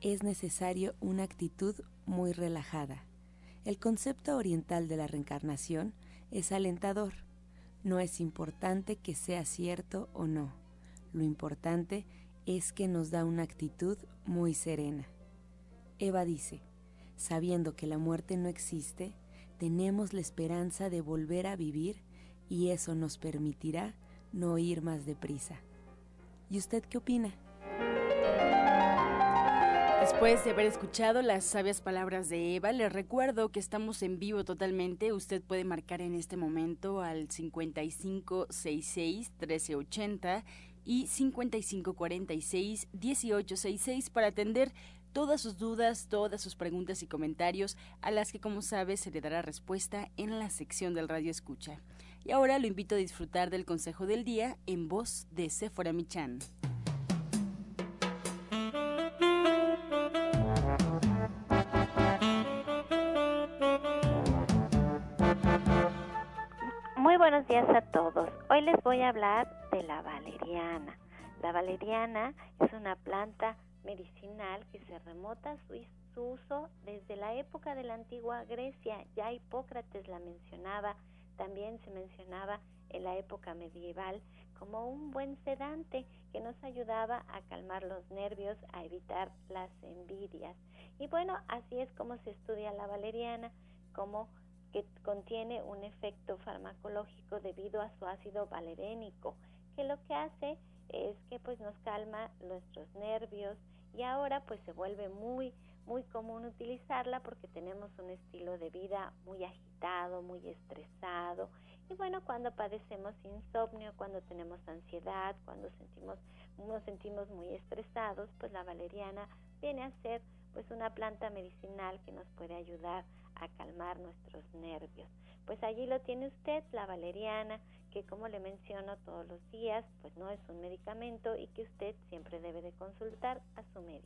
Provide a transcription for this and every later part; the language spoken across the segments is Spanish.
es necesario una actitud muy relajada. El concepto oriental de la reencarnación es alentador. No es importante que sea cierto o no lo importante es que nos da una actitud muy serena. Eva dice, sabiendo que la muerte no existe, tenemos la esperanza de volver a vivir y eso nos permitirá no ir más deprisa. ¿Y usted qué opina? Después de haber escuchado las sabias palabras de Eva, les recuerdo que estamos en vivo totalmente. Usted puede marcar en este momento al 5566 1380 y 5546-1866 para atender todas sus dudas, todas sus preguntas y comentarios, a las que como sabe se le dará respuesta en la sección del Radio Escucha. Y ahora lo invito a disfrutar del consejo del día en voz de Sephora Michan. A todos. Hoy les voy a hablar de la valeriana. La valeriana es una planta medicinal que se remota su, su uso desde la época de la antigua Grecia. Ya Hipócrates la mencionaba, también se mencionaba en la época medieval como un buen sedante que nos ayudaba a calmar los nervios, a evitar las envidias. Y bueno, así es como se estudia la valeriana, como que contiene un efecto farmacológico debido a su ácido valerénico, que lo que hace es que pues nos calma nuestros nervios y ahora pues se vuelve muy muy común utilizarla porque tenemos un estilo de vida muy agitado, muy estresado. Y bueno, cuando padecemos insomnio, cuando tenemos ansiedad, cuando sentimos nos sentimos muy estresados, pues la valeriana viene a ser pues una planta medicinal que nos puede ayudar a calmar nuestros nervios. Pues allí lo tiene usted, la valeriana, que como le menciono todos los días, pues no es un medicamento y que usted siempre debe de consultar a su médico.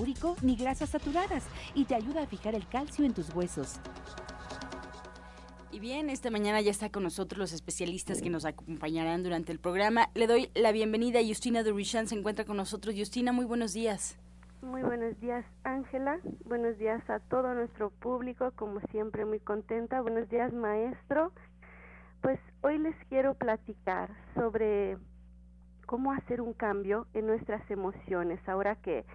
úrico ni grasas saturadas y te ayuda a fijar el calcio en tus huesos. Y bien, esta mañana ya está con nosotros los especialistas que nos acompañarán durante el programa. Le doy la bienvenida a Justina Durishan, se encuentra con nosotros. Justina, muy buenos días. Muy buenos días, Ángela. Buenos días a todo nuestro público, como siempre muy contenta. Buenos días, maestro. Pues hoy les quiero platicar sobre cómo hacer un cambio en nuestras emociones. Ahora que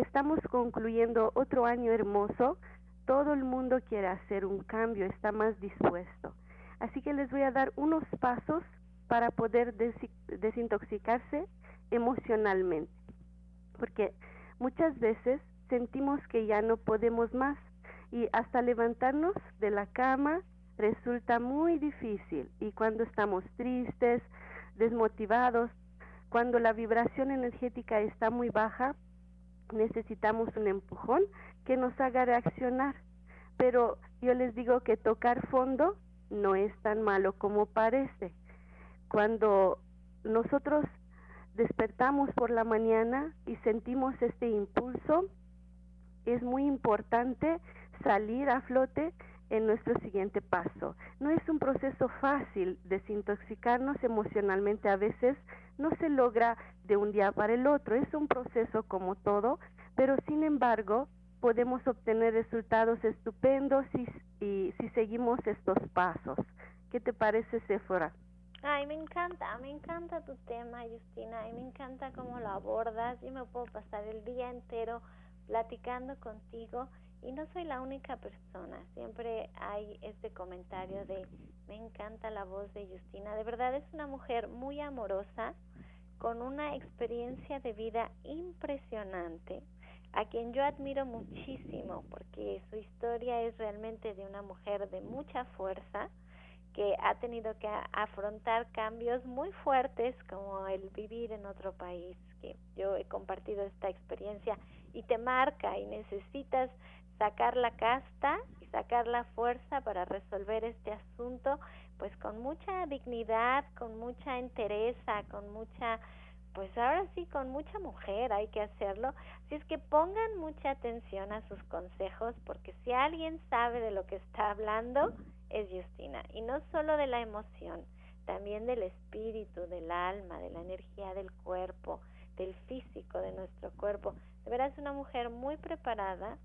estamos concluyendo otro año hermoso, todo el mundo quiere hacer un cambio, está más dispuesto. Así que les voy a dar unos pasos para poder desintoxicarse emocionalmente. Porque Muchas veces sentimos que ya no podemos más y hasta levantarnos de la cama resulta muy difícil y cuando estamos tristes, desmotivados, cuando la vibración energética está muy baja, necesitamos un empujón que nos haga reaccionar. Pero yo les digo que tocar fondo no es tan malo como parece. Cuando nosotros despertamos por la mañana y sentimos este impulso, es muy importante salir a flote en nuestro siguiente paso. No es un proceso fácil desintoxicarnos emocionalmente, a veces no se logra de un día para el otro, es un proceso como todo, pero sin embargo podemos obtener resultados estupendos y, si seguimos estos pasos. ¿Qué te parece, Sephora? Ay, me encanta, me encanta tu tema, Justina, y me encanta cómo lo abordas. Yo me puedo pasar el día entero platicando contigo y no soy la única persona. Siempre hay este comentario de me encanta la voz de Justina. De verdad es una mujer muy amorosa, con una experiencia de vida impresionante, a quien yo admiro muchísimo porque su historia es realmente de una mujer de mucha fuerza que ha tenido que afrontar cambios muy fuertes como el vivir en otro país, que yo he compartido esta experiencia y te marca y necesitas sacar la casta y sacar la fuerza para resolver este asunto, pues con mucha dignidad, con mucha entereza, con mucha, pues ahora sí, con mucha mujer hay que hacerlo. Así es que pongan mucha atención a sus consejos, porque si alguien sabe de lo que está hablando, es Justina. Y no solo de la emoción, también del espíritu, del alma, de la energía del cuerpo, del físico de nuestro cuerpo. De verdad es una mujer muy preparada,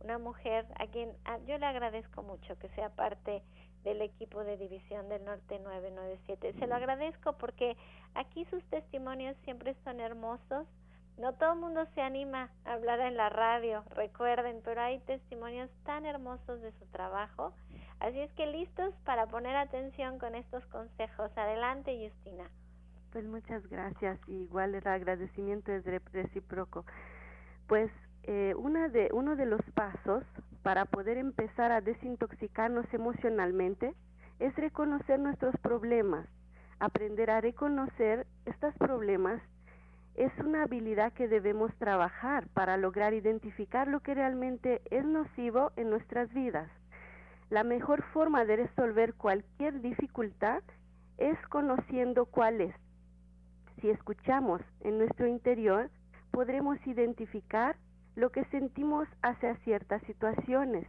una mujer a quien yo le agradezco mucho que sea parte del equipo de División del Norte 997. Se lo agradezco porque aquí sus testimonios siempre son hermosos. No todo el mundo se anima a hablar en la radio, recuerden, pero hay testimonios tan hermosos de su trabajo. Así es que listos para poner atención con estos consejos. Adelante, Justina. Pues muchas gracias. Igual el agradecimiento es recíproco. Pues eh, una de, uno de los pasos para poder empezar a desintoxicarnos emocionalmente es reconocer nuestros problemas. Aprender a reconocer estos problemas es una habilidad que debemos trabajar para lograr identificar lo que realmente es nocivo en nuestras vidas. La mejor forma de resolver cualquier dificultad es conociendo cuál es. Si escuchamos en nuestro interior, podremos identificar lo que sentimos hacia ciertas situaciones.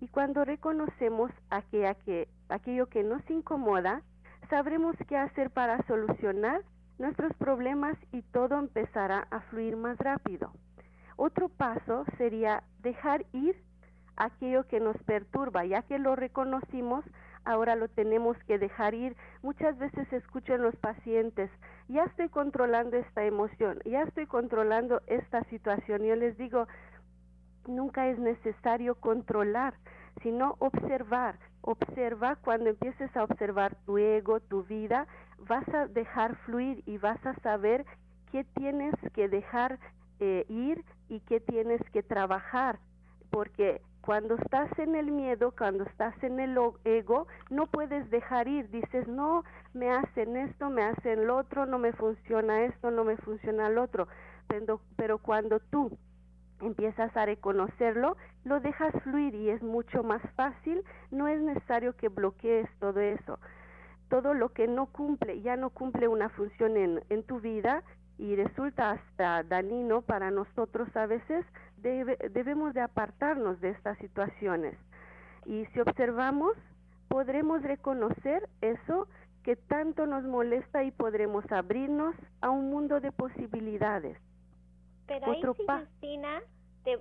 Y cuando reconocemos aquello que nos incomoda, sabremos qué hacer para solucionar nuestros problemas y todo empezará a fluir más rápido. Otro paso sería dejar ir aquello que nos perturba, ya que lo reconocimos, ahora lo tenemos que dejar ir. Muchas veces escucho los pacientes, ya estoy controlando esta emoción, ya estoy controlando esta situación. Yo les digo, nunca es necesario controlar, sino observar. Observa cuando empieces a observar tu ego, tu vida, vas a dejar fluir y vas a saber qué tienes que dejar eh, ir y qué tienes que trabajar, porque cuando estás en el miedo, cuando estás en el ego, no puedes dejar ir. Dices, no, me hacen esto, me hacen lo otro, no me funciona esto, no me funciona lo otro. Pero, cuando tú empiezas a reconocerlo, lo dejas fluir y es mucho más fácil. No es necesario que bloquees todo eso. Todo lo que no cumple, ya no cumple una función en, en tu vida y resulta hasta dañino para nosotros a veces, debemos de apartarnos de estas situaciones. Y si observamos, podremos reconocer eso que tanto nos molesta y podremos abrirnos a un mundo de posibilidades. Pero ahí sí, Justina, te,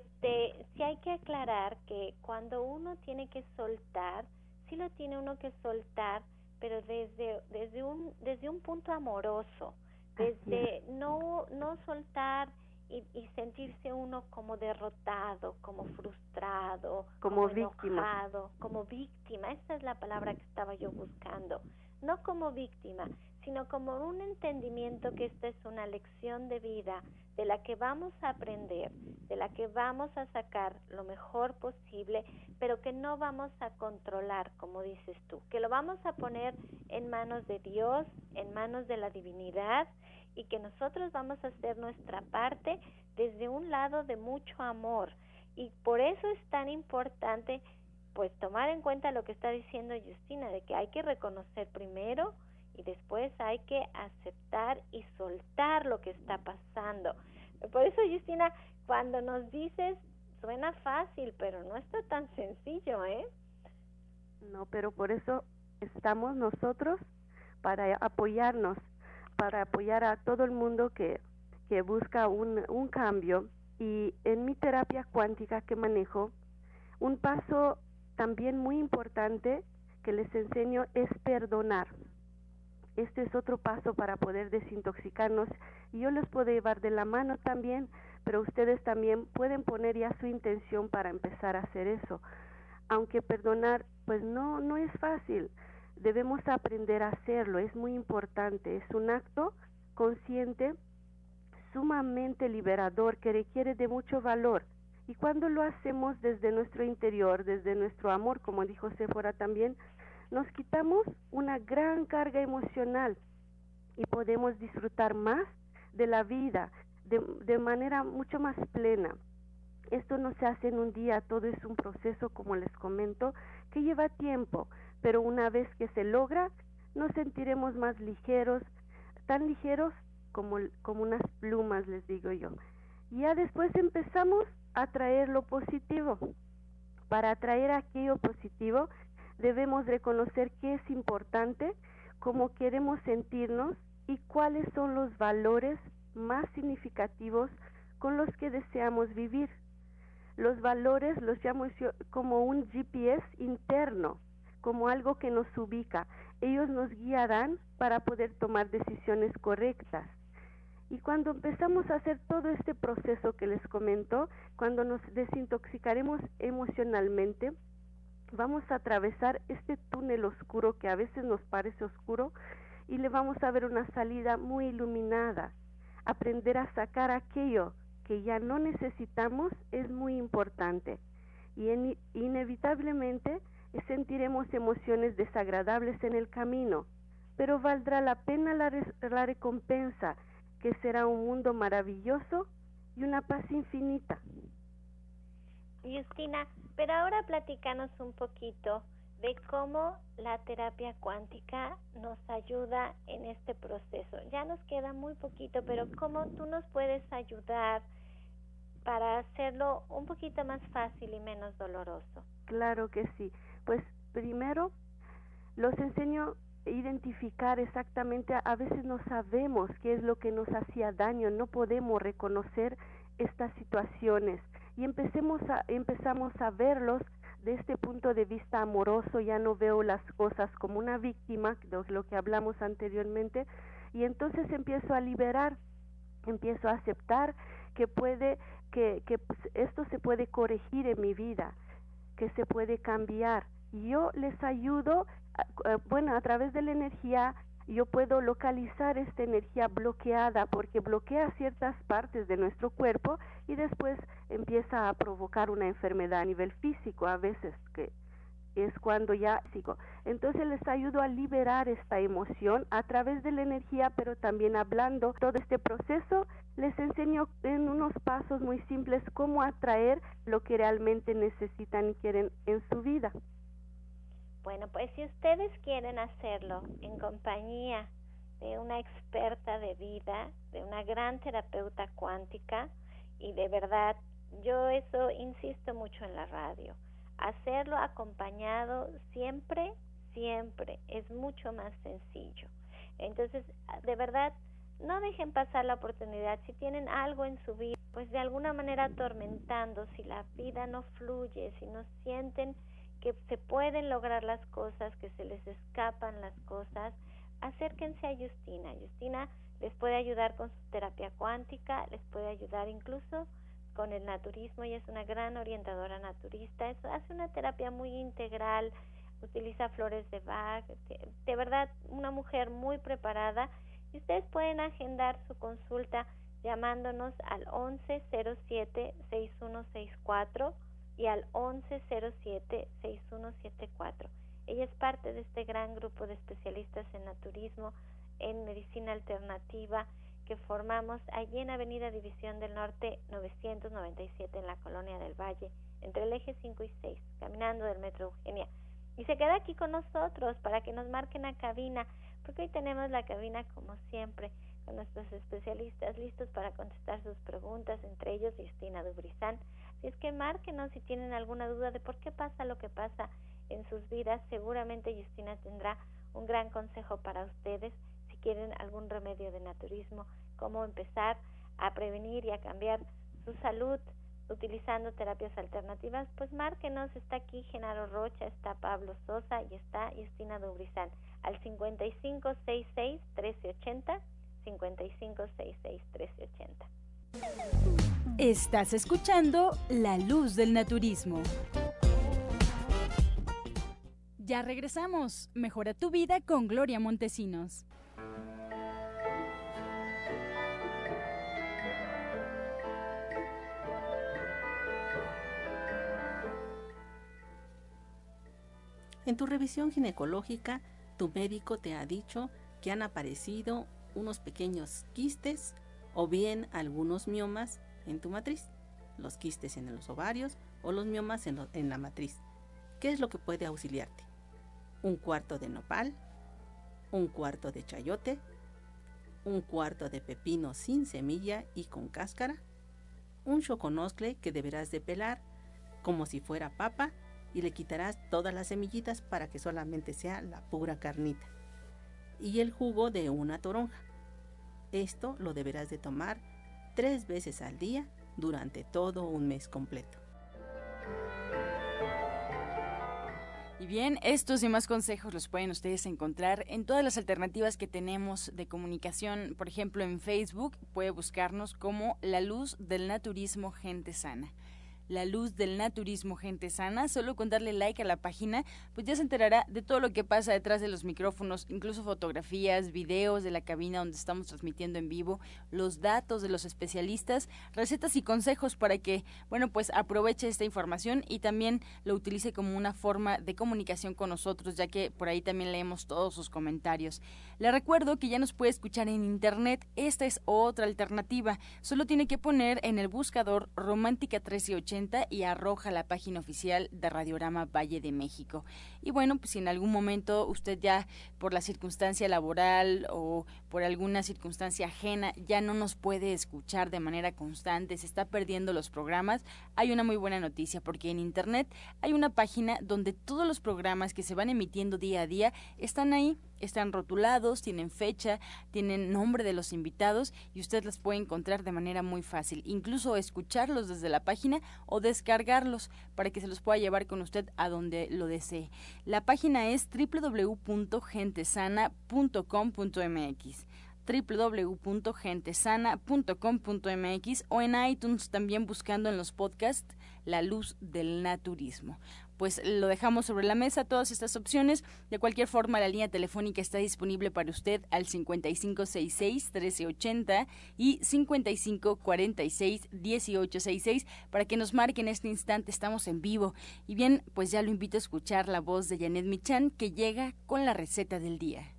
sí hay que aclarar que cuando uno tiene que soltar, sí lo tiene uno que soltar, pero desde, desde, un, desde un punto amoroso, desde no, no soltar y, sentirse uno como derrotado, como frustrado, como, víctima. como víctima. Esa es la palabra que estaba yo buscando. No como víctima, sino como un entendimiento que esta es una lección de vida de la que vamos a aprender, de la que vamos a sacar lo mejor posible, pero que no vamos a controlar, como dices tú, que lo vamos a poner en manos de Dios, en manos de la divinidad y que nosotros vamos a hacer nuestra parte desde un lado de mucho amor. Y por eso es tan importante pues tomar en cuenta lo que está diciendo Justina, de que hay que reconocer primero y después hay que aceptar y soltar lo que está pasando. Por eso, Justina, cuando nos dices, suena fácil, pero no está tan sencillo, ¿eh? No, pero por eso estamos nosotros para apoyarnos, para apoyar a todo el mundo que, que busca un, un cambio. Y en mi terapia cuántica que manejo, un paso también muy importante que les enseño es perdonar. Este es otro paso para poder desintoxicarnos y yo les puedo llevar de la mano también, pero ustedes también pueden poner ya su intención para empezar a hacer eso. Aunque perdonar, pues no, no es fácil. Debemos aprender a hacerlo, es muy importante. Es un acto consciente, sumamente liberador, que requiere de mucho valor. Y cuando lo hacemos desde nuestro interior, desde nuestro amor, como dijo Sephora también, nos quitamos una gran carga emocional y podemos disfrutar más de la vida de, de, manera mucho más plena. Esto no se hace en un día, todo es un proceso, como les comento, que lleva tiempo, pero una vez que se logra, nos sentiremos más ligeros, tan ligeros como, como unas plumas, les digo yo. Ya después empezamos a traer lo positivo. Para atraer aquello positivo, debemos reconocer qué es importante, cómo queremos sentirnos y cuáles son los valores más significativos con los que deseamos vivir. Los valores los llamo como un GPS interno, como algo que nos ubica. Ellos nos guiarán para poder tomar decisiones correctas. Y cuando empezamos a hacer todo este proceso que les comento, cuando nos desintoxicaremos emocionalmente, vamos a atravesar este túnel oscuro que a veces nos parece oscuro y le vamos a ver una salida muy iluminada. Aprender a sacar aquello que ya no necesitamos es muy importante y inevitablemente sentiremos emociones desagradables en el camino, pero valdrá la pena la, recompensa que será un mundo maravilloso y una paz infinita. Justina, pero ahora platícanos un poquito de cómo la terapia cuántica nos ayuda en este proceso. Ya nos queda muy poquito, pero cómo tú nos puedes ayudar para hacerlo un poquito más fácil y menos doloroso. Claro que sí. Pues primero los enseño identificar exactamente, a veces no sabemos qué es lo que nos hacía daño, no podemos reconocer estas situaciones y empecemos a, empezamos a verlos de este punto de vista amoroso, ya no veo las cosas como una víctima, de lo que hablamos anteriormente, y entonces empiezo a liberar, empiezo a aceptar que puede, que, pues, esto se puede corregir en mi vida, que se puede cambiar. Yo les ayudo eh, bueno, a través de la energía yo puedo localizar esta energía bloqueada porque bloquea ciertas partes de nuestro cuerpo y después empieza a provocar una enfermedad a nivel físico a veces que es cuando ya sigo. Entonces les ayudo a liberar esta emoción a través de la energía, pero también hablando todo este proceso, les enseño en unos pasos muy simples cómo atraer lo que realmente necesitan y quieren en su vida. Bueno, pues si ustedes quieren hacerlo en compañía de una experta de vida, de una gran terapeuta cuántica, y de verdad, yo eso insisto mucho en la radio, hacerlo acompañado siempre, siempre es mucho más sencillo. Entonces, de verdad, no dejen pasar la oportunidad. Si tienen algo en su vida, pues de alguna manera atormentando, si la vida no fluye, si no sienten que se pueden lograr las cosas, que se les escapan las cosas, acérquense a Justina. Justina les puede ayudar con su terapia cuántica, les puede ayudar incluso con el naturismo, ella es una gran orientadora naturista, hace una terapia muy integral, utiliza flores de Bach, de, de verdad una mujer muy preparada y ustedes pueden agendar su consulta llamándonos al 1107 6164 y al 1107-6174. Ella es parte de este gran grupo de especialistas en naturismo, en medicina alternativa, que formamos allí en Avenida División del Norte 997 en la Colonia del Valle, entre el eje 5 y 6, caminando del Metro Eugenia. Y se queda aquí con nosotros para que nos marquen a cabina, porque hoy tenemos la cabina como siempre, con nuestros especialistas listos para contestar sus preguntas, entre ellos Justina Dubrizán. Si es que márquenos si tienen alguna duda de por qué pasa lo que pasa en sus vidas, seguramente Justina tendrá un gran consejo para ustedes. Si quieren algún remedio de naturismo, cómo empezar a prevenir y a cambiar su salud utilizando terapias alternativas, pues márquenos, está aquí Genaro Rocha, está Pablo Sosa y está Justina Dubrizán al 5566 1380 5566 1380. Estás escuchando La Luz del Naturismo. Ya regresamos. Mejora tu vida con Gloria Montesinos. En tu revisión ginecológica, tu médico te ha dicho que han aparecido unos pequeños quistes o bien algunos miomas en tu matriz, los quistes en los ovarios o los miomas en, la matriz. ¿Qué es lo que puede auxiliarte? un cuarto de nopal, un cuarto de chayote, un cuarto de pepino sin semilla y con cáscara, un choconoscle que deberás de pelar como si fuera papa y le quitarás todas las semillitas para que solamente sea la pura carnita. Y el jugo de una toronja. Esto lo deberás de tomar tres veces al día durante todo un mes completo. Y bien, estos y más consejos los pueden ustedes encontrar en todas las alternativas que tenemos de comunicación. Por ejemplo, en Facebook puede buscarnos como La Luz del Naturismo Gente Sana la luz del naturismo gente sana, solo con darle like a la página, pues ya se enterará de todo lo que pasa detrás de los micrófonos, incluso fotografías, videos de la cabina donde estamos transmitiendo en vivo, los datos de los especialistas, recetas y consejos para que, bueno, pues aproveche esta información y también lo utilice como una forma de comunicación con nosotros, ya que por ahí también leemos todos sus comentarios. Le recuerdo que ya nos puede escuchar en internet, esta es otra alternativa, solo tiene que poner en el buscador Romántica 1380 y arroja la página oficial de Radiorama Valle de México. Y bueno, pues si en algún momento usted ya por la circunstancia laboral o por alguna circunstancia ajena ya no nos puede escuchar de manera constante, se está perdiendo los programas, hay una muy buena noticia porque en internet hay una página donde todos los programas que se van emitiendo día a día están ahí están rotulados, tienen fecha, tienen nombre de los invitados y usted las puede encontrar de manera muy fácil. Incluso escucharlos desde la página o descargarlos para que se los pueda llevar con usted a donde lo desee. La página es www.gentesana.com.mx www.gentesana.com.mx o en iTunes también buscando en los podcasts La Luz del Naturismo pues lo dejamos sobre la mesa todas estas opciones. De cualquier forma, la línea telefónica está disponible para usted al 5566-1380 y 5546-1866 para que nos marque en este instante. Estamos en vivo. Y bien, pues ya lo invito a escuchar la voz de Janet Michan que llega con la receta del día.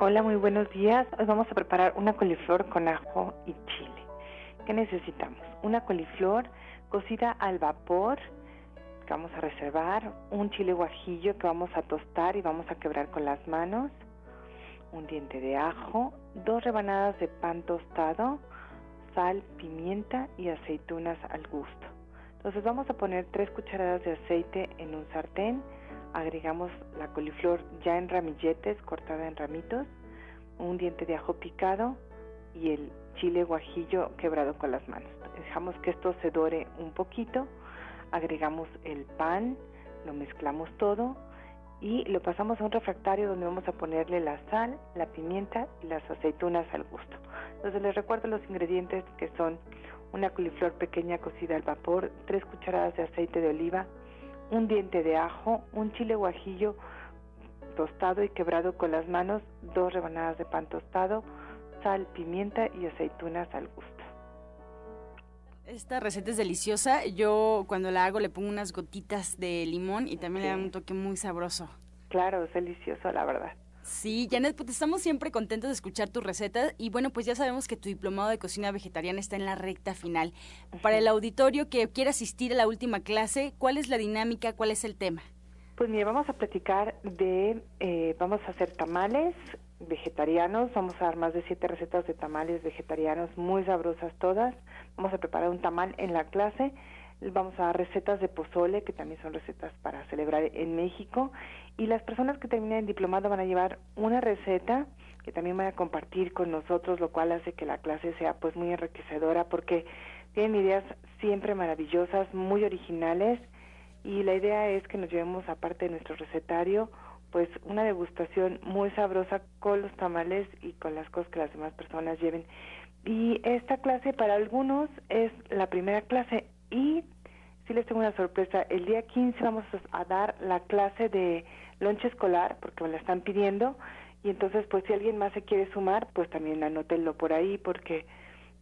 Hola, muy buenos días. Hoy vamos a preparar una coliflor con ajo y chile. ¿Qué necesitamos? Una coliflor cocida al vapor que vamos a reservar, un chile guajillo que vamos a tostar y vamos a quebrar con las manos, un diente de ajo, dos rebanadas de pan tostado, sal, pimienta y aceitunas al gusto. Entonces vamos a poner tres cucharadas de aceite en un sartén agregamos la coliflor ya en ramilletes, cortada en ramitos, un diente de ajo picado y el chile guajillo quebrado con las manos. Dejamos que esto se dore un poquito, agregamos el pan, lo mezclamos todo y lo pasamos a un refractario donde vamos a ponerle la sal, la pimienta y las aceitunas al gusto. Entonces les recuerdo los ingredientes que son una coliflor pequeña cocida al vapor, tres cucharadas de aceite de oliva, un diente de ajo, un chile guajillo tostado y quebrado con las manos, dos rebanadas de pan tostado, sal, pimienta y aceitunas al gusto. Esta receta es deliciosa. Yo cuando la hago le pongo unas gotitas de limón y también le da un toque muy sabroso. Claro, es delicioso, la verdad. Sí, Janet, pues estamos siempre contentos de escuchar tu receta y bueno, pues ya sabemos que tu diplomado de cocina vegetariana está en la recta final. Para el auditorio que quiera asistir a la última clase, ¿cuál es la dinámica, cuál es el tema? Pues mire, vamos a platicar de, eh, vamos a hacer tamales vegetarianos, vamos a dar más de siete recetas de tamales vegetarianos muy sabrosas todas, vamos a preparar un tamal en la clase, vamos a dar recetas de pozole, que también son recetas para celebrar en México, y las personas que terminen el diplomado van a llevar una receta que también van a compartir con nosotros, lo cual hace que la clase sea pues muy enriquecedora porque tienen ideas siempre maravillosas, muy originales y la idea es que nos llevemos aparte de nuestro recetario pues una degustación muy sabrosa con los tamales y con las cosas que las demás personas lleven. Y esta clase para algunos es la primera clase y sí les tengo una sorpresa, el día 15 vamos a dar la clase de lonche escolar, porque me la están pidiendo, y entonces pues si alguien más se quiere sumar, pues también anótenlo por ahí, porque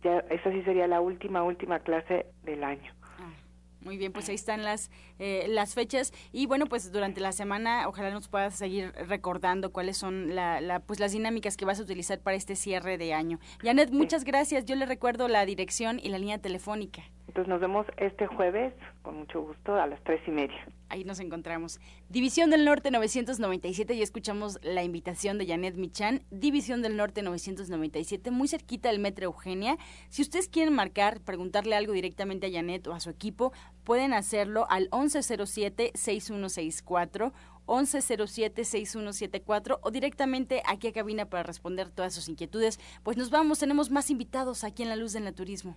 ya esa sí sería la última, última clase del año. Ah, muy bien, pues ahí están las, eh, las fechas y bueno, pues durante la semana ojalá nos puedas seguir recordando cuáles son la, la, pues las dinámicas que vas a utilizar para este cierre de año. Janet, muchas gracias. Yo le recuerdo la dirección y la línea telefónica. Entonces nos vemos este jueves, con mucho gusto, a las tres y media. Ahí nos encontramos. División del Norte 997 y escuchamos la invitación de Janet Michan. División del Norte 997, muy cerquita del Metro Eugenia. Si ustedes quieren marcar, preguntarle algo directamente a Janet o a su equipo, pueden hacerlo al 1107-6164 1107-6174 o directamente aquí a cabina para responder todas sus inquietudes. Pues nos vamos, tenemos más invitados aquí en La Luz del Naturismo.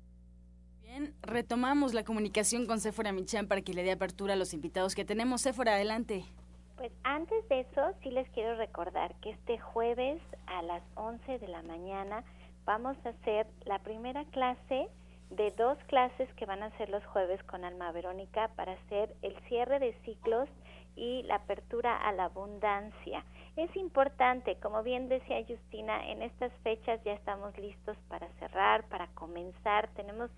retomamos la comunicación con Sephora Michan para que le dé apertura a los invitados que tenemos. Sephora, adelante. Pues antes de eso, sí les quiero recordar que este jueves a las 11 de la mañana vamos a hacer la primera clase de dos clases que van a ser los jueves con Alma Verónica para hacer el cierre de ciclos y la apertura a la abundancia. Es importante, como bien decía Justina, en estas fechas ya estamos listos para cerrar, para comenzar. Tenemos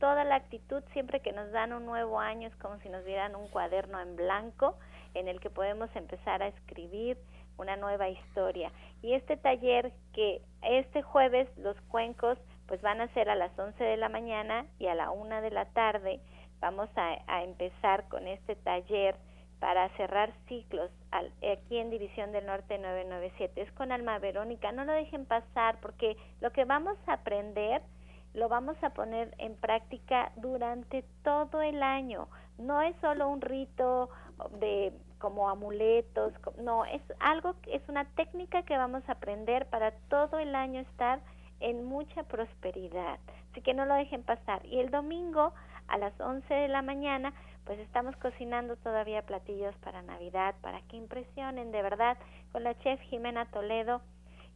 toda la actitud siempre que nos dan un nuevo año es como si nos dieran un cuaderno en blanco en el que podemos empezar a escribir una nueva historia. Y este taller que este jueves los cuencos pues van a ser a las 11 de la mañana y a la 1 de la tarde vamos a, a empezar con este taller para cerrar ciclos aquí en División del Norte 997. Es con Alma Verónica, no lo dejen pasar porque lo que vamos a aprender lo vamos a poner en práctica durante todo el año. No es solo un rito de como amuletos, no, es algo, es una técnica que vamos a aprender para todo el año estar en mucha prosperidad. Así que no lo dejen pasar. Y el domingo a las 11 de la mañana, pues estamos cocinando todavía platillos para Navidad, para que impresionen de verdad con la chef Jimena Toledo,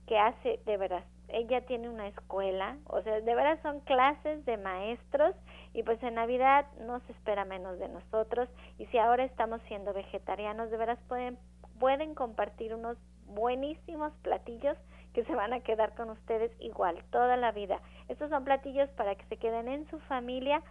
que hace de verdad ella tiene una escuela, o sea, de verdad son clases de maestros y pues en Navidad no se espera menos de nosotros y si ahora estamos siendo vegetarianos, de veras pueden pueden compartir unos buenísimos platillos que se van a quedar con ustedes igual toda la vida. Estos son platillos para que se queden en su familia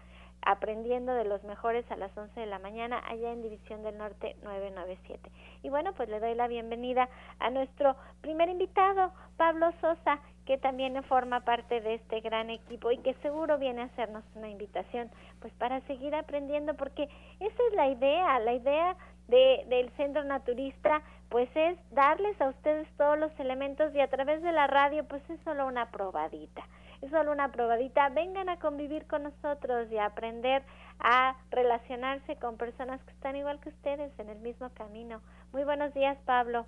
aprendiendo de los mejores a las 11 de la mañana allá en División del Norte 997. Y bueno, pues le doy la bienvenida a nuestro primer invitado, Pablo Sosa, que también forma parte de este gran equipo y que seguro viene a hacernos una invitación pues para seguir aprendiendo porque esa es la idea, la idea de, del centro naturista pues es darles a ustedes todos los elementos y a través de la radio pues es solo una probadita es solo una probadita. Vengan a convivir con nosotros y a aprender a relacionarse con personas que están igual que ustedes en el mismo camino. Muy buenos días, Pablo.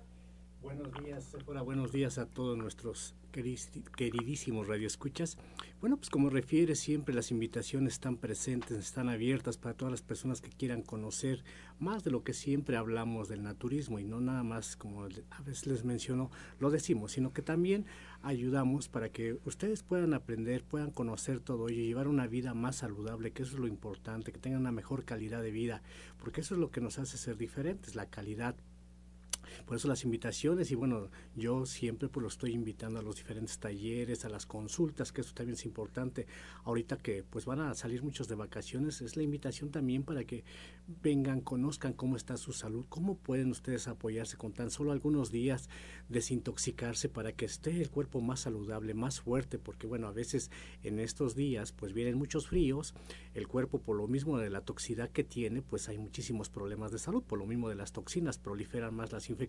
Buenos días. Buenos días a todos nuestros queridísimos radioescuchas. Bueno, pues como refiere siempre, las invitaciones están presentes, están abiertas para todas las personas que quieran conocer más de lo que siempre hablamos del naturismo y no nada más como a veces les menciono, lo decimos, sino que también ayudamos para que ustedes puedan aprender, puedan conocer todo ello y llevar una vida más saludable, que eso es lo importante, que tengan una mejor calidad de vida, porque eso es lo que nos hace ser diferentes, la calidad por eso las invitaciones y bueno, yo siempre pues lo estoy invitando a los diferentes talleres, a las consultas, que eso también es importante. Ahorita que pues van a salir muchos de vacaciones, es la invitación también para que vengan, conozcan cómo está su salud, cómo pueden ustedes apoyarse con tan solo algunos días, desintoxicarse para que esté el cuerpo más saludable, más fuerte, porque bueno, a veces en estos días pues vienen muchos fríos, el cuerpo por lo mismo de la toxicidad que tiene, pues hay muchísimos problemas de salud, por lo mismo de las toxinas, proliferan más las infecciones.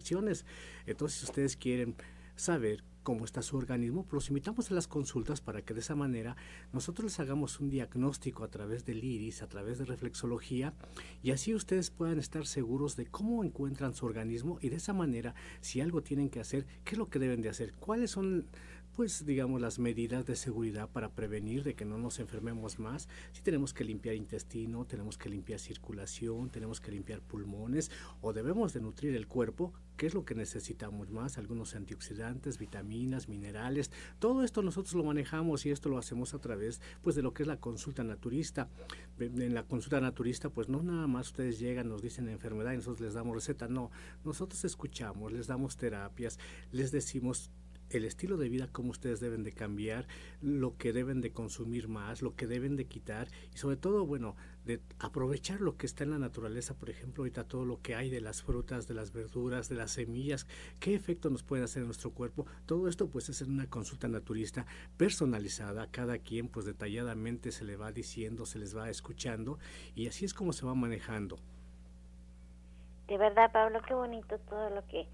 Entonces, si ustedes quieren saber cómo está su organismo, pues los invitamos a las consultas para que de esa manera nosotros les hagamos un diagnóstico a través del iris, a través de reflexología, y así ustedes puedan estar seguros de cómo encuentran su organismo y de esa manera, si algo tienen que hacer, qué es lo que deben de hacer, cuáles son pues digamos las medidas de seguridad para prevenir de que no nos enfermemos más. Si tenemos que limpiar intestino, tenemos que limpiar circulación, tenemos que limpiar pulmones o debemos de nutrir el cuerpo, ¿qué es lo que necesitamos más? Algunos antioxidantes, vitaminas, minerales, todo esto nosotros lo manejamos y esto lo hacemos a través pues de lo que es la consulta naturista. En la consulta naturista pues no nada más ustedes llegan, nos dicen enfermedad y nosotros les damos receta, no, nosotros escuchamos, les damos terapias, les decimos el estilo de vida, cómo ustedes deben de cambiar, lo que deben de consumir más, lo que deben de quitar y sobre todo, bueno, de aprovechar lo que está en la naturaleza, por ejemplo, ahorita todo lo que hay de las frutas, de las verduras, de las semillas, qué efecto nos puede hacer en nuestro cuerpo. Todo esto pues es en una consulta naturista personalizada, cada quien pues detalladamente se le va diciendo, se les va escuchando y así es como se va manejando. De verdad, Pablo, qué bonito todo lo que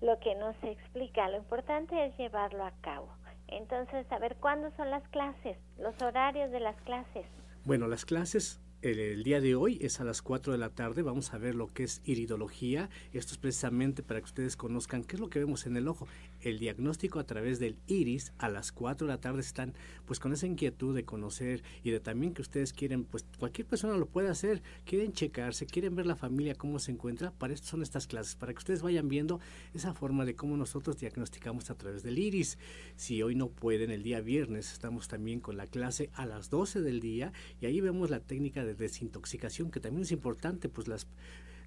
lo que nos explica. Lo importante es llevarlo a cabo. Entonces, saber cuándo son las clases, los horarios de las clases. Bueno, las clases el, día de hoy es a las 4 de la tarde. Vamos a ver lo que es iridología. Esto es precisamente para que ustedes conozcan qué es lo que vemos en el ojo. El diagnóstico a través del iris a las 4 de la tarde están pues con esa inquietud de conocer y de también que ustedes quieren, pues cualquier persona lo puede hacer. Quieren checarse, quieren ver la familia cómo se encuentra. Para esto son estas clases, para que ustedes vayan viendo esa forma de cómo nosotros diagnosticamos a través del iris. Si hoy no pueden, el día viernes estamos también con la clase a las 12 del día y ahí vemos la técnica de de desintoxicación, que también es importante, pues las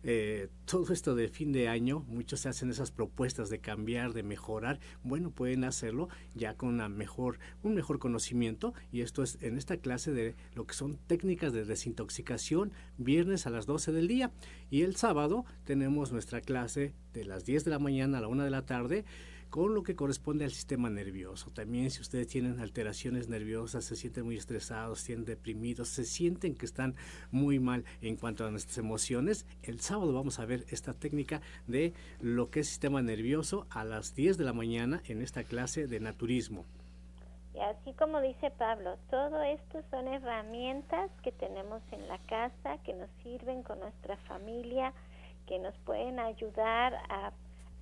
eh, todo esto de fin de año, muchos se hacen esas propuestas de cambiar, de mejorar, bueno, pueden hacerlo ya con una mejor, un mejor conocimiento y esto es en esta clase de lo que son técnicas de desintoxicación, viernes a las 12 del día. Y el sábado tenemos nuestra clase de las 10 de la mañana a la 1 de la tarde con lo que corresponde al sistema nervioso. También si ustedes tienen alteraciones nerviosas, se sienten muy estresados, se sienten deprimidos, se sienten que están muy mal en cuanto a nuestras emociones, el sábado vamos a ver esta técnica de lo que es sistema nervioso a las 10 de la mañana en esta clase de naturismo. Y así como dice Pablo, todo esto son herramientas que tenemos en la casa, que nos sirven con nuestra familia, que nos pueden ayudar a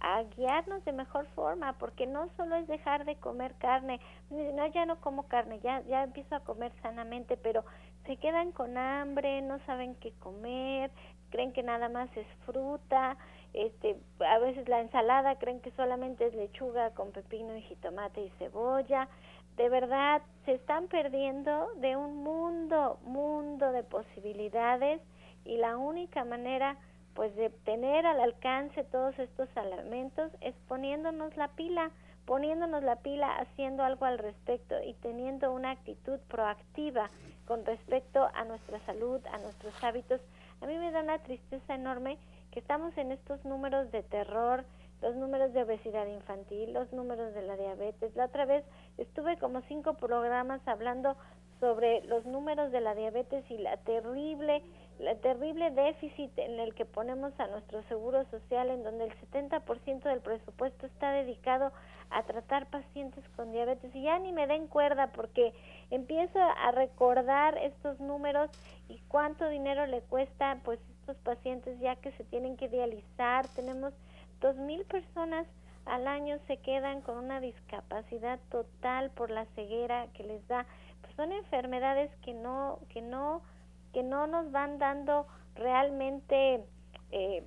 a guiarnos de mejor forma, porque no solo es dejar de comer carne, no, ya no como carne, ya, ya empiezo a comer sanamente, pero se quedan con hambre, no saben qué comer, creen que nada más es fruta, este, a veces la ensalada creen que solamente es lechuga con pepino y jitomate y cebolla, de verdad se están perdiendo de un mundo, mundo de posibilidades y la única manera pues de tener al alcance todos estos elementos es poniéndonos la pila, poniéndonos la pila, haciendo algo al respecto y teniendo una actitud proactiva con respecto a nuestra salud, a nuestros hábitos. A mí me da una tristeza enorme que estamos en estos números de terror, los números de obesidad infantil, los números de la diabetes. La otra vez estuve como cinco programas hablando sobre los números de la diabetes y la terrible el terrible déficit en el que ponemos a nuestro seguro social, en donde el 70% del presupuesto está dedicado a tratar pacientes con diabetes. Y ya ni me den cuerda porque empiezo a recordar estos números y cuánto dinero le cuesta pues estos pacientes ya que se tienen que dializar. Tenemos dos mil personas al año se quedan con una discapacidad total por la ceguera que les da. Pues son enfermedades que no, que no, que no nos van dando realmente eh,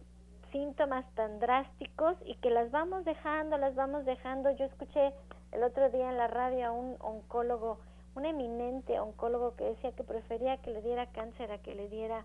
síntomas tan drásticos y que las vamos dejando, las vamos dejando. Yo escuché el otro día en la radio a un oncólogo, un eminente oncólogo que decía que prefería que le diera cáncer a que le diera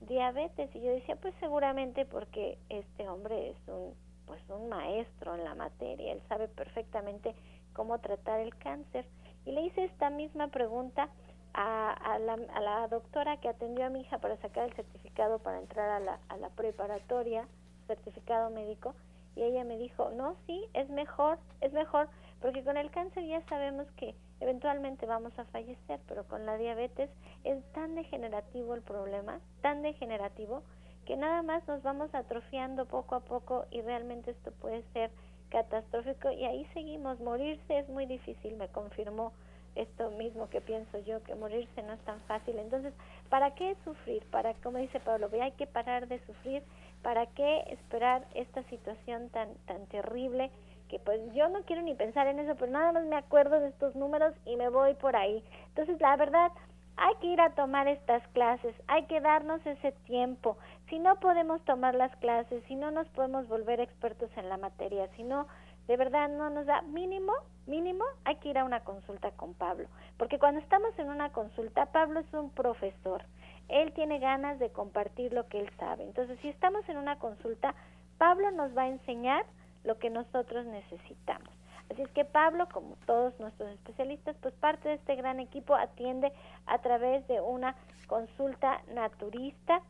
diabetes y yo decía pues seguramente porque este hombre es un pues un maestro en la materia, él sabe perfectamente cómo tratar el cáncer. Y le hice esta misma pregunta a, la, a la, doctora que atendió a mi hija para sacar el certificado para entrar a la, a la preparatoria, certificado médico, y ella me dijo, no, sí, es mejor, es mejor, porque con el cáncer ya sabemos que eventualmente vamos a fallecer, pero con la diabetes es tan degenerativo el problema, tan degenerativo, que nada más nos vamos atrofiando poco a poco y realmente esto puede ser catastrófico y ahí seguimos. Morirse es muy difícil, me confirmó esto mismo que pienso yo, que morirse no es tan fácil. Entonces, ¿para qué sufrir? Para, como dice Pablo, hay que parar de sufrir. ¿Para qué esperar esta situación tan, tan terrible? Que pues yo no quiero ni pensar en eso, pero nada más me acuerdo de estos números y me voy por ahí. Entonces, la verdad, hay que ir a tomar estas clases, hay que darnos ese tiempo. Si no podemos tomar las clases, si no nos podemos volver expertos en la materia, si no, de verdad no nos da mínimo, mínimo, hay que ir a una consulta con Pablo. Porque cuando estamos en una consulta, Pablo es un profesor. Él tiene ganas de compartir lo que él sabe. Entonces, si estamos en una consulta, Pablo nos va a enseñar lo que nosotros necesitamos. Así es que Pablo, como todos nuestros especialistas, pues parte de este gran equipo atiende a través de una consulta naturista,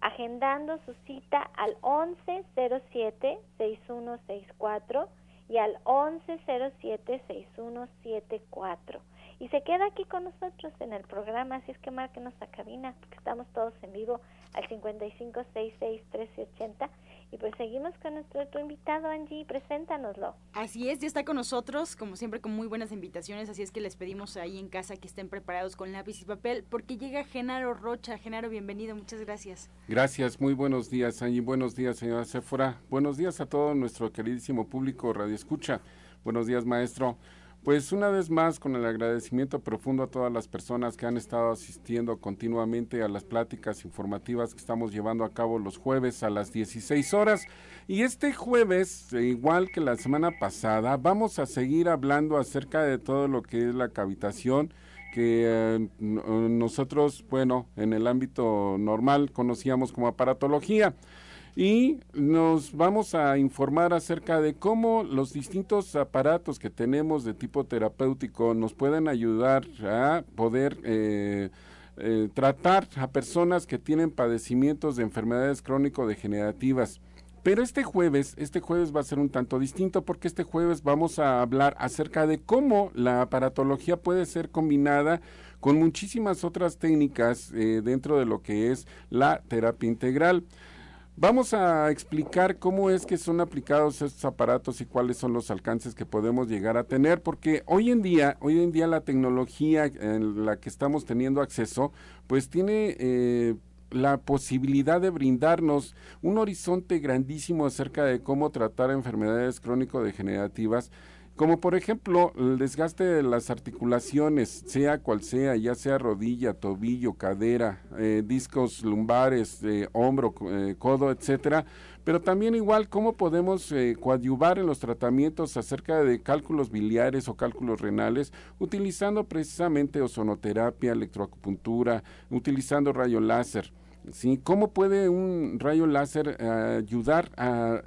agendando su cita al 1107-6164 y al 1107-6174. Y se queda aquí con nosotros en el programa, así es que márquenos a cabina, porque estamos todos en vivo al 5566-1380 y pues seguimos con nuestro otro invitado, Angie, preséntanoslo. Así es, ya está con nosotros, como siempre, con muy buenas invitaciones, así es que les pedimos ahí en casa que estén preparados con lápiz y papel, porque llega Genaro Rocha. Genaro, bienvenido, muchas gracias. Gracias, muy buenos días, Angie, buenos días, señora Sephora. Buenos días a todo nuestro queridísimo público Radio Escucha. Buenos días, maestro. Pues una vez más, con el agradecimiento profundo a todas las personas que han estado asistiendo continuamente a las pláticas informativas que estamos llevando a cabo los jueves a las 16 horas. Y este jueves, igual que la semana pasada, vamos a seguir hablando acerca de todo lo que es la cavitación que eh, nosotros, bueno, en el ámbito normal conocíamos como aparatología y nos vamos a informar acerca de cómo los distintos aparatos que tenemos de tipo terapéutico nos pueden ayudar a poder eh, eh, tratar a personas que tienen padecimientos de enfermedades crónico-degenerativas. Pero este jueves, este jueves va a ser un tanto distinto porque este jueves vamos a hablar acerca de cómo la aparatología puede ser combinada con muchísimas otras técnicas eh, dentro de lo que es la terapia integral. Vamos a explicar cómo es que son aplicados estos aparatos y cuáles son los alcances que podemos llegar a tener, porque hoy en día, hoy en día la tecnología en la que estamos teniendo acceso, pues tiene eh, la posibilidad de brindarnos un horizonte grandísimo acerca de cómo tratar enfermedades crónico-degenerativas como por ejemplo el desgaste de las articulaciones, sea cual sea, ya sea rodilla, tobillo, cadera, eh, discos lumbares, eh, hombro, eh, codo, etcétera, pero también igual cómo podemos coadyuvar en los tratamientos acerca de cálculos biliares o cálculos renales, utilizando precisamente ozonoterapia, electroacupuntura, utilizando rayo láser. ¿sí? ¿Cómo puede un rayo láser ayudar a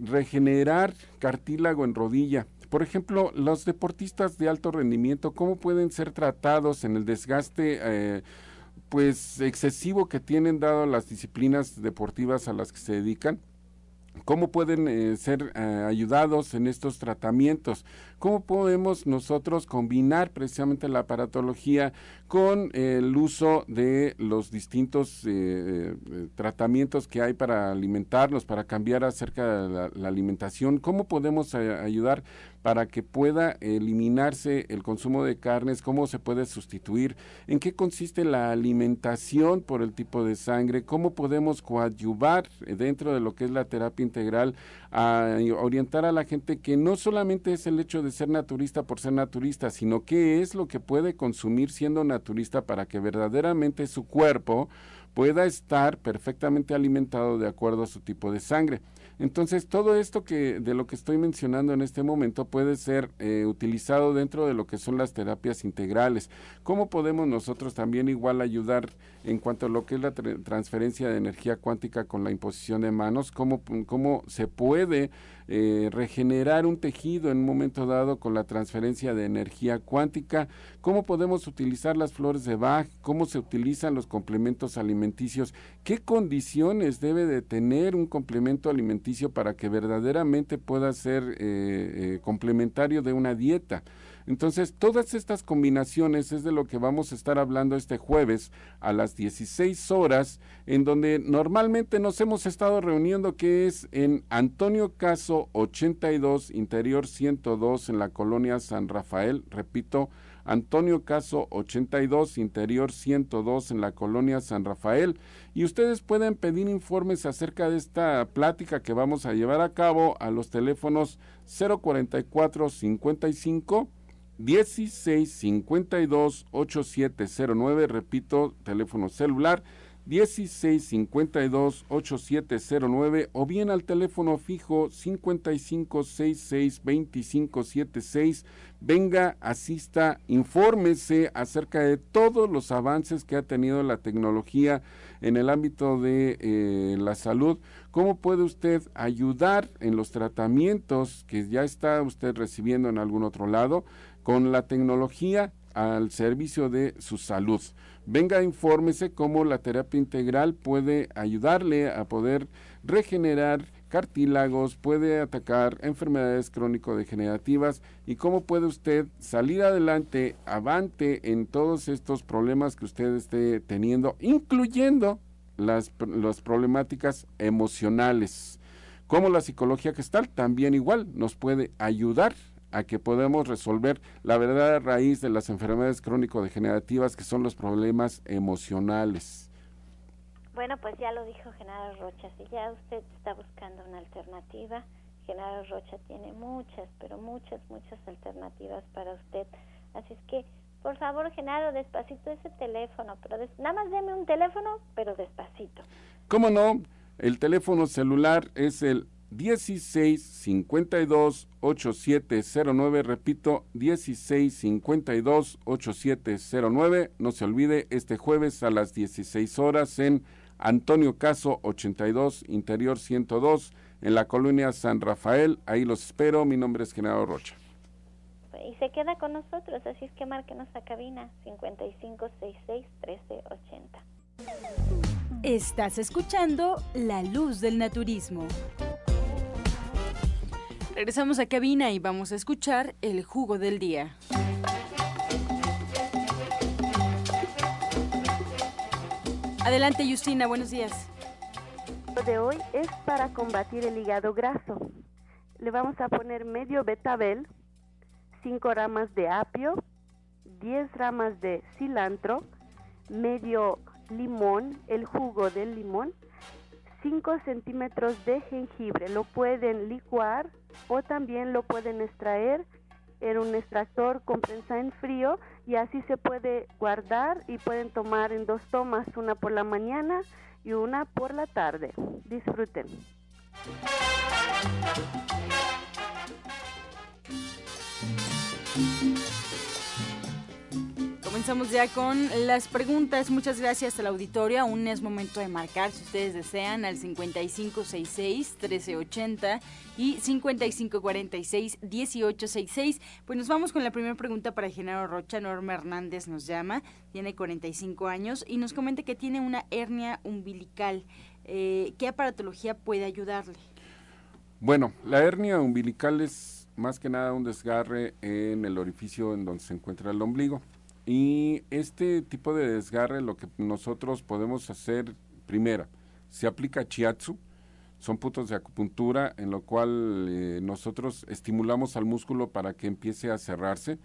regenerar cartílago en rodilla? Por ejemplo, los deportistas de alto rendimiento, ¿cómo pueden ser tratados en el desgaste eh, pues excesivo que tienen dado las disciplinas deportivas a las que se dedican? ¿Cómo pueden eh, ser eh, ayudados en estos tratamientos? ¿Cómo podemos nosotros combinar precisamente la aparatología con el uso de los distintos eh, tratamientos que hay para alimentarnos, para cambiar acerca de la, alimentación? ¿Cómo podemos ayudar para que pueda eliminarse el consumo de carnes, cómo se puede sustituir, en qué consiste la alimentación por el tipo de sangre, cómo podemos coadyuvar dentro de lo que es la terapia integral a orientar a la gente que no solamente es el hecho de ser naturista por ser naturista, sino qué es lo que puede consumir siendo naturista para que verdaderamente su cuerpo pueda estar perfectamente alimentado de acuerdo a su tipo de sangre. Entonces, todo esto que de lo que estoy mencionando en este momento puede ser eh, utilizado dentro de lo que son las terapias integrales. ¿Cómo podemos nosotros también igual ayudar en cuanto a lo que es la transferencia de energía cuántica con la imposición de manos? ¿Cómo, cómo se puede eh, regenerar un tejido en un momento dado con la transferencia de energía cuántica, cómo podemos utilizar las flores de Bach, cómo se utilizan los complementos alimenticios, qué condiciones debe de tener un complemento alimenticio para que verdaderamente pueda ser eh, eh, complementario de una dieta. Entonces, todas estas combinaciones es de lo que vamos a estar hablando este jueves a las 16 horas, en donde normalmente nos hemos estado reuniendo, que es en Antonio Caso 82, Interior 102, en la colonia San Rafael. Repito, Antonio Caso 82, Interior 102 en la colonia San Rafael. Y ustedes pueden pedir informes acerca de esta plática que vamos a llevar a cabo a los teléfonos 044 55 1652 8709, repito, teléfono celular 1652 8709 o bien al teléfono fijo 5566 2576. Venga, asista, infórmese acerca de todos los avances que ha tenido la tecnología en el ámbito de eh, la salud. ¿Cómo puede usted ayudar en los tratamientos que ya está usted recibiendo en algún otro lado? Con la tecnología al servicio de su salud. Venga, infórmese cómo la terapia integral puede ayudarle a poder regenerar cartílagos, puede atacar enfermedades crónico-degenerativas y cómo puede usted salir adelante, avante en todos estos problemas que usted esté teniendo, incluyendo las, las problemáticas emocionales. Como la psicología gestal también igual nos puede ayudar a que podamos resolver la verdadera raíz de las enfermedades crónico-degenerativas que son los problemas emocionales. Bueno, pues ya lo dijo Genaro Rocha, si ya usted está buscando una alternativa, Genaro Rocha tiene muchas, pero muchas, muchas alternativas para usted. Así es que, por favor, Genaro, despacito ese teléfono, pero nada más deme un teléfono, pero despacito. ¿Cómo no? El teléfono celular es el 16 52 8709, repito, 16 52 8709. No se olvide, este jueves a las 16 horas en Antonio Caso 82, Interior 102, en la colonia San Rafael. Ahí los espero. Mi nombre es General Rocha. Y se queda con nosotros, así es que márquenos a cabina 5566 1380. Estás escuchando La Luz del Naturismo. Regresamos a cabina y vamos a escuchar el jugo del día. Adelante, Justina, buenos días. Lo de hoy es para combatir el hígado graso. Le vamos a poner medio betabel, 5 ramas de apio, 10 ramas de cilantro, medio limón, el jugo del limón, 5 centímetros de jengibre. Lo pueden licuar o también lo pueden extraer en un extractor con prensa en frío y así se puede guardar y pueden tomar en dos tomas, una por la mañana y una por la tarde. Disfruten. Comenzamos ya con las preguntas. Muchas gracias a la auditorio. Aún es momento de marcar, si ustedes desean, al 5566-1380 y 5546-1866. Pues nos vamos con la primera pregunta para Genaro Rocha. Norma Hernández nos llama, tiene 45 años y nos comenta que tiene una hernia umbilical. Eh, ¿Qué aparatología puede ayudarle? Bueno, la hernia umbilical es más que nada un desgarre en el orificio en donde se encuentra el ombligo. Y este tipo de desgarre lo que nosotros podemos hacer, primera, se aplica chiatsu. son puntos de acupuntura en lo cual eh, nosotros estimulamos al músculo para que empiece a cerrarse.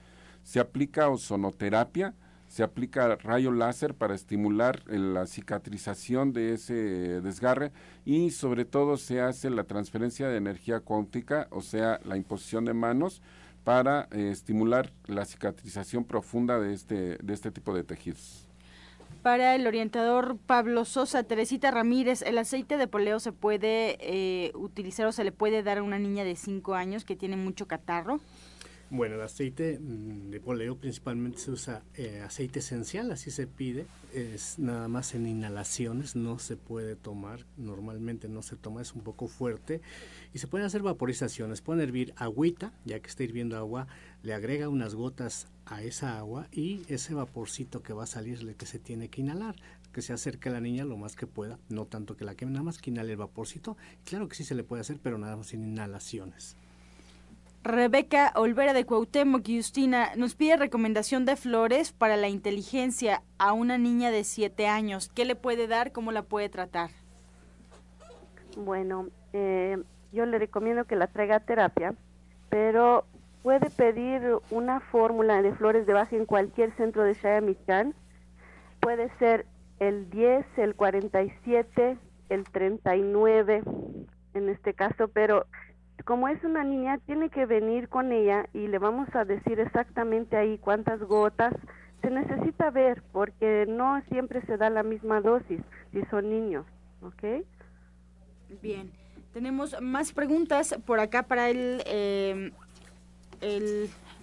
Se aplica ozonoterapia, se aplica rayo láser para estimular la cicatrización de ese desgarre y sobre todo se hace la transferencia de energía cuántica, o sea, la imposición de manos para eh, estimular la cicatrización profunda de este, de este tipo de tejidos. Para el orientador Pablo Sosa, Teresita Ramírez, ¿el aceite de poleo se puede eh, utilizar o se le puede dar a una niña de 5 años que tiene mucho catarro? Bueno, el aceite mm, de poleo principalmente se usa eh, aceite esencial, así se pide, es nada más en inhalaciones, no se puede tomar, normalmente no se toma, es un poco fuerte. Y se pueden hacer vaporizaciones, pueden hervir agüita, ya que está hirviendo agua, le agrega unas gotas a esa agua y ese vaporcito que va a salir que se tiene que inhalar, que se acerque a la niña lo más que pueda, no tanto que la queme, nada más que inhale el vaporcito, claro que sí se le puede hacer, pero nada más sin inhalaciones. Rebeca Olvera de Cuauhtémoc Justina nos pide recomendación de flores para la inteligencia a una niña de 7 años. ¿Qué le puede dar? ¿Cómo la puede tratar? Bueno, eh, yo le recomiendo que la traiga a terapia, pero puede pedir una fórmula de flores de baja en cualquier centro de Shayamichan. Puede ser el 10, el 47, el 39 en este caso, pero como es una niña, tiene que venir con ella y le vamos a decir exactamente ahí cuántas gotas. Se necesita ver porque no siempre se da la misma dosis si son niños, ¿ok? Bien, tenemos más preguntas por acá para el, eh,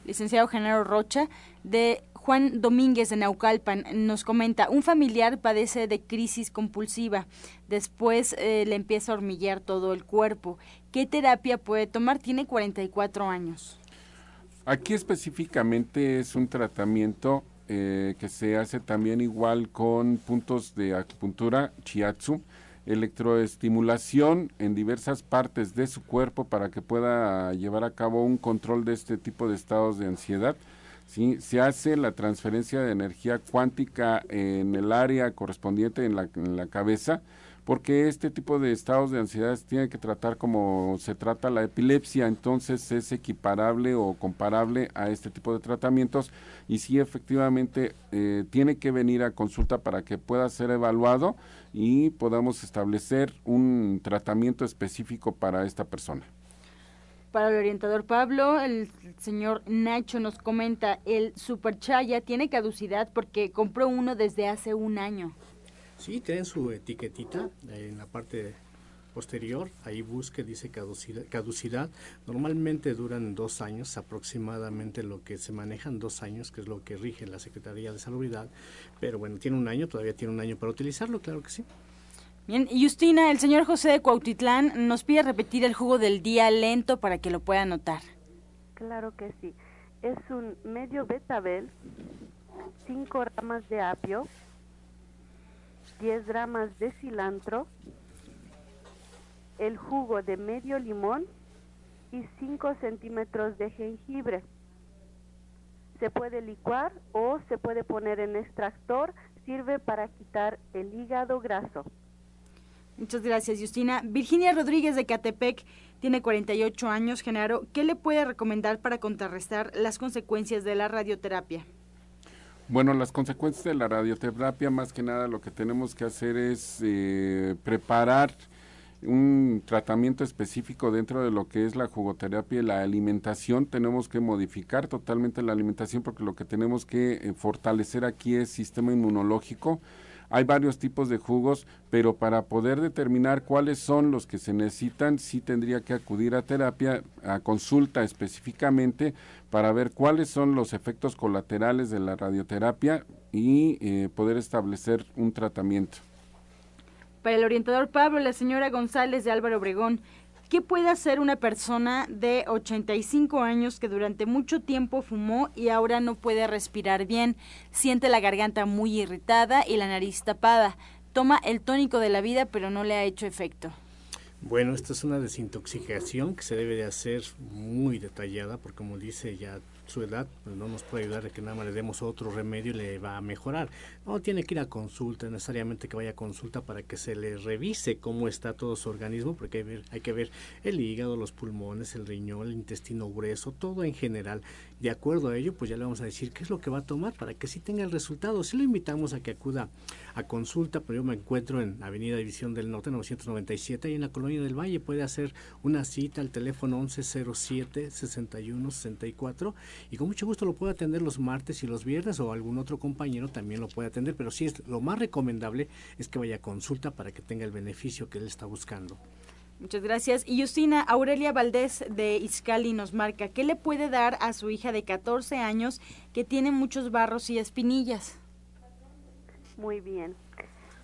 licenciado Genaro Rocha de Juan Domínguez de Naucalpan nos comenta, un familiar padece de crisis compulsiva, después eh, le empieza a hormiguear todo el cuerpo. ¿Qué terapia puede tomar? Tiene 44 años. Aquí específicamente es un tratamiento eh, que se hace también igual con puntos de acupuntura, chiatsu, electroestimulación en diversas partes de su cuerpo para que pueda llevar a cabo un control de este tipo de estados de ansiedad ¿sí? Se hace la transferencia de energía cuántica en el área correspondiente en la, cabeza, porque este tipo de estados de ansiedad tiene que tratar como se trata la epilepsia, entonces es equiparable o comparable a este tipo de tratamientos y sí efectivamente eh, tiene que venir a consulta para que pueda ser evaluado y podamos establecer un tratamiento específico para esta persona. Para el orientador Pablo, el señor Nacho nos comenta, el Super Chaya tiene caducidad porque compró uno desde hace un año. Sí, tienen su etiquetita en la parte posterior, ahí busque, dice caducidad, caducidad. Normalmente duran dos años, aproximadamente lo que se manejan dos años, que es lo que rige la Secretaría de Salubridad. Pero bueno, tiene un año, todavía tiene un año para utilizarlo, claro que sí. Bien, Justina, el señor José de Cuautitlán nos pide repetir el jugo del día lento para que lo pueda anotar. Claro que sí. Es un medio betabel, 5 ramas de apio, 10 gramas de cilantro, el jugo de medio limón y 5 centímetros de jengibre. Se puede licuar o se puede poner en extractor, sirve para quitar el hígado graso. Muchas gracias, Justina. Virginia Rodríguez de Catepec tiene 48 años. Genaro, ¿qué le puede recomendar para contrarrestar las consecuencias de la radioterapia? Bueno, las consecuencias de la radioterapia, más que nada lo que tenemos que hacer es eh, preparar un tratamiento específico dentro de lo que es la jugoterapia y la alimentación. Tenemos que modificar totalmente la alimentación porque lo que tenemos que eh, fortalecer aquí es sistema inmunológico hay varios tipos de jugos, pero para poder determinar cuáles son los que se necesitan, sí tendría que acudir a terapia, a consulta específicamente, para ver cuáles son los efectos colaterales de la radioterapia y eh, poder establecer un tratamiento. Para el orientador Pablo, la señora González de Álvaro Obregón, ¿Qué puede hacer una persona de 85 años que durante mucho tiempo fumó y ahora no puede respirar bien? Siente la garganta muy irritada y la nariz tapada. Toma el tónico de la vida, pero no le ha hecho efecto. Bueno, esta es una desintoxicación que se debe de hacer muy detallada, porque como dice ya su edad pues no nos puede ayudar de que nada más le demos otro remedio y le va a mejorar. No, tiene que ir a consulta, necesariamente que vaya a consulta para que se le revise cómo está todo su organismo, porque hay, hay que ver el hígado, los pulmones, el riñón, el intestino grueso, todo en general. De acuerdo a ello, pues ya le vamos a decir qué es lo que va a tomar para que sí tenga el resultado. Si lo invitamos a que acuda a consulta, pero yo me encuentro en Avenida División del Norte 997 y en la Colonia del Valle puede hacer una cita al teléfono 1107 6164 y con mucho gusto lo puede atender los martes y los viernes o algún otro compañero también lo puede atender, pero sí es lo más recomendable es que vaya a consulta para que tenga el beneficio que él está buscando. Muchas gracias. Y Justina, Aurelia Valdés de Izcali nos marca, ¿qué le puede dar a su hija de 14 años que tiene muchos barros y espinillas? Muy bien.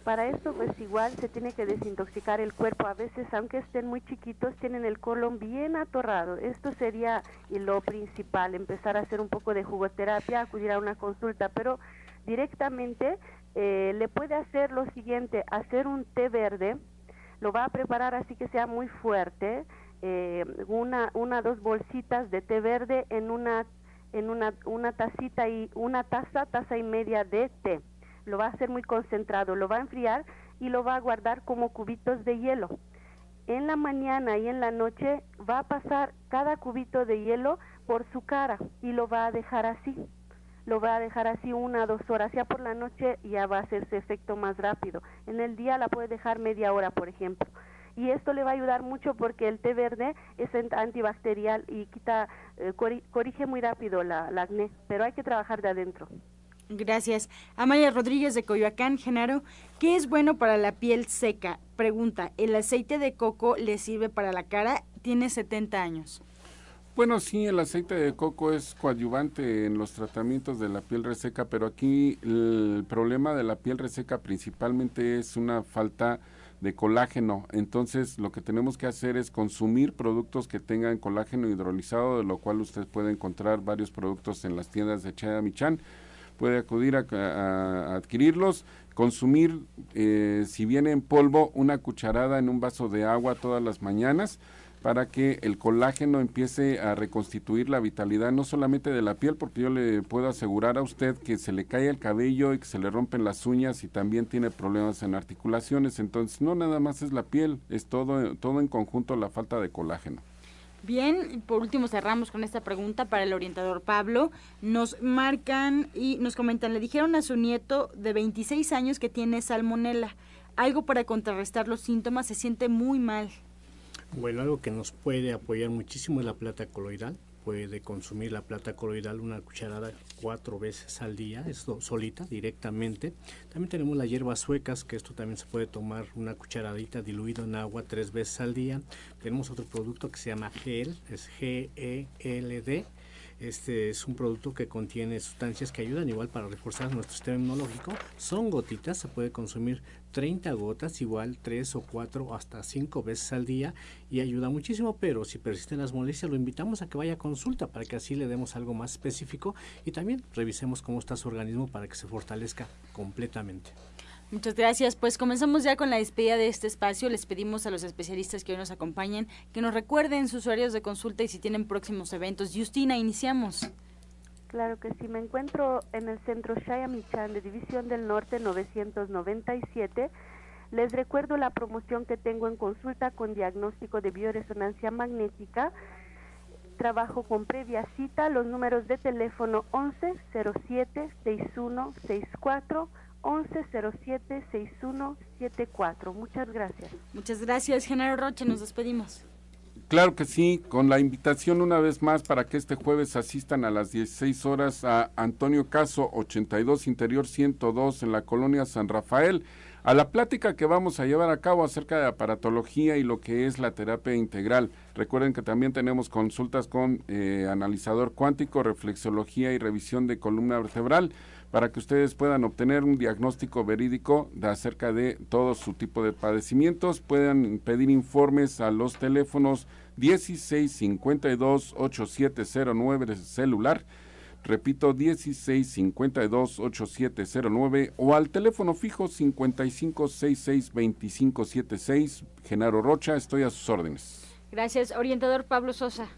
Para esto, pues igual se tiene que desintoxicar el cuerpo. A veces, aunque estén muy chiquitos, tienen el colon bien atorrado. Esto sería lo principal, empezar a hacer un poco de jugoterapia, acudir a una consulta, pero directamente eh, le puede hacer lo siguiente, hacer un té verde, lo va a preparar así que sea muy fuerte, eh, una, una, dos bolsitas de té verde en una, en una, una tacita y una taza, taza y media de té lo va a hacer muy concentrado, lo va a enfriar y lo va a guardar como cubitos de hielo. En la mañana y en la noche va a pasar cada cubito de hielo por su cara y lo va a dejar así. Lo va a dejar así una dos horas. Ya por la noche ya va a hacerse efecto más rápido. En el día la puede dejar media hora, por ejemplo. Y esto le va a ayudar mucho porque el té verde es antibacterial y quita, eh, corrige muy rápido la, la acné, pero hay que trabajar de adentro. Gracias. Amalia Rodríguez de Coyoacán, Genaro, ¿qué es bueno para la piel seca? Pregunta, ¿el aceite de coco le sirve para la cara? Tiene 70 años. Bueno, sí, el aceite de coco es coadyuvante en los tratamientos de la piel reseca, pero aquí el problema de la piel reseca principalmente es una falta de colágeno. Entonces, lo que tenemos que hacer es consumir productos que tengan colágeno hidrolizado, de lo cual usted puede encontrar varios productos en las tiendas de Chaya Michan. Puede acudir a, adquirirlos, consumir, eh, si viene en polvo, una cucharada en un vaso de agua todas las mañanas para que el colágeno empiece a reconstituir la vitalidad no solamente de la piel, porque yo le puedo asegurar a usted que se le cae el cabello y que se le rompen las uñas y también tiene problemas en articulaciones, entonces no nada más es la piel, es todo, todo en conjunto la falta de colágeno. Bien, por último cerramos con esta pregunta para el orientador Pablo. Nos marcan y nos comentan, le dijeron a su nieto de 26 años que tiene salmonela. Algo para contrarrestar los síntomas, se siente muy mal. Bueno, algo que nos puede apoyar muchísimo es la plata coloidal puede consumir la plata coloidal una cucharada cuatro veces al día, esto solita, directamente. También tenemos las hierbas suecas, que esto también se puede tomar una cucharadita diluido en agua tres veces al día. Tenemos otro producto que se llama gel, es G-E-L-D. Este es un producto que contiene sustancias que ayudan igual para reforzar nuestro sistema inmunológico. Son gotitas, se puede consumir 30 gotas, igual 3 o 4 hasta 5 veces al día y ayuda muchísimo, pero si persisten las molestias lo invitamos a que vaya a consulta para que así le demos algo más específico y también revisemos cómo está su organismo para que se fortalezca completamente. Muchas gracias. Pues comenzamos ya con la despedida de este espacio. Les pedimos a los especialistas que hoy nos acompañen que nos recuerden sus horarios de consulta y si tienen próximos eventos. Justina, iniciamos. Claro que sí, me encuentro en el centro Shaya Michan de División del Norte 997. Les recuerdo la promoción que tengo en consulta con diagnóstico de bioresonancia magnética. Trabajo con previa cita, los números de teléfono 1107 6164 1107 6174. Muchas gracias. Muchas gracias, Genaro Roche, nos despedimos. Claro que sí, con la invitación una vez más para que este jueves asistan a las 16 horas a Antonio Caso 82 Interior 102 en la colonia San Rafael, a la plática que vamos a llevar a cabo acerca de aparatología y lo que es la terapia integral. Recuerden que también tenemos consultas con eh, analizador cuántico, reflexología y revisión de columna vertebral para que ustedes puedan obtener un diagnóstico verídico de acerca de todo su tipo de padecimientos. Puedan pedir informes a los teléfonos 1652 8709 celular. Repito, 1652-8709 o al teléfono fijo 5566-2576. Genaro Rocha, estoy a sus órdenes. Gracias, orientador Pablo Sosa.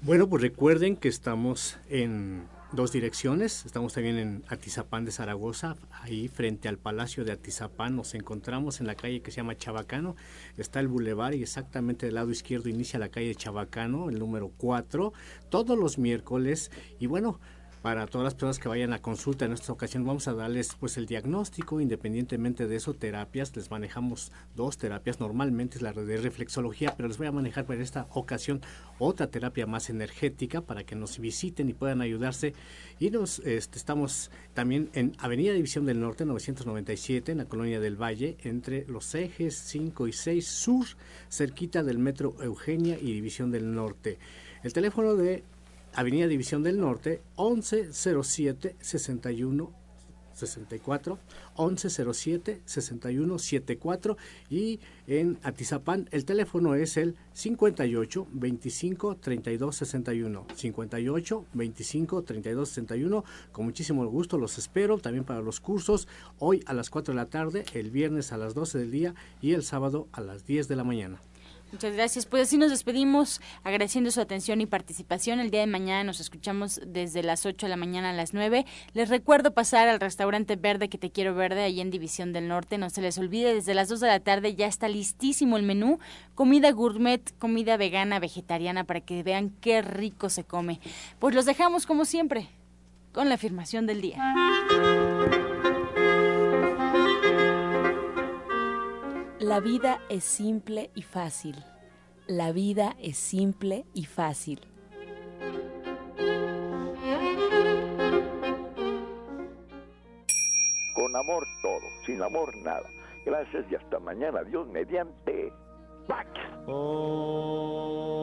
Bueno, pues recuerden que estamos en dos direcciones. Estamos también en Atizapán de Zaragoza, ahí frente al Palacio de Atizapán. Nos encontramos en la calle que se llama Chabacano. Está el bulevar y exactamente del lado izquierdo inicia la calle Chabacano, el número 4, todos los miércoles. Y bueno, para todas las personas que vayan a consulta en esta ocasión vamos a darles pues el diagnóstico. Independientemente de eso terapias les manejamos dos terapias. Normalmente es la de reflexología pero les voy a manejar para esta ocasión otra terapia más energética para que nos visiten y puedan ayudarse. Y nos este, estamos también en Avenida División del Norte 997 en la colonia del Valle entre los ejes 5 y 6 sur cerquita del metro Eugenia y División del Norte. El teléfono de Avenida División del Norte, 1107 61 64 1107 61 74 y en Atizapán el teléfono es el 58 25 32 61 58 25 32 61 con muchísimo gusto los espero también para los cursos hoy a las 4 de la tarde el viernes a las 12 del día y el sábado a las 10 de la mañana Muchas gracias. Pues así nos despedimos agradeciendo su atención y participación. El día de mañana nos escuchamos desde las 8 de la mañana a las 9. Les recuerdo pasar al restaurante Verde que te quiero verde ahí en División del Norte. No se les olvide, desde las 2 de la tarde ya está listísimo el menú. Comida gourmet, comida vegana, vegetariana para que vean qué rico se come. Pues los dejamos como siempre con la afirmación del día. La vida es simple y fácil. La vida es simple y fácil. Con amor todo, sin amor nada. Gracias y hasta mañana. Dios mediante. Pax. Oh.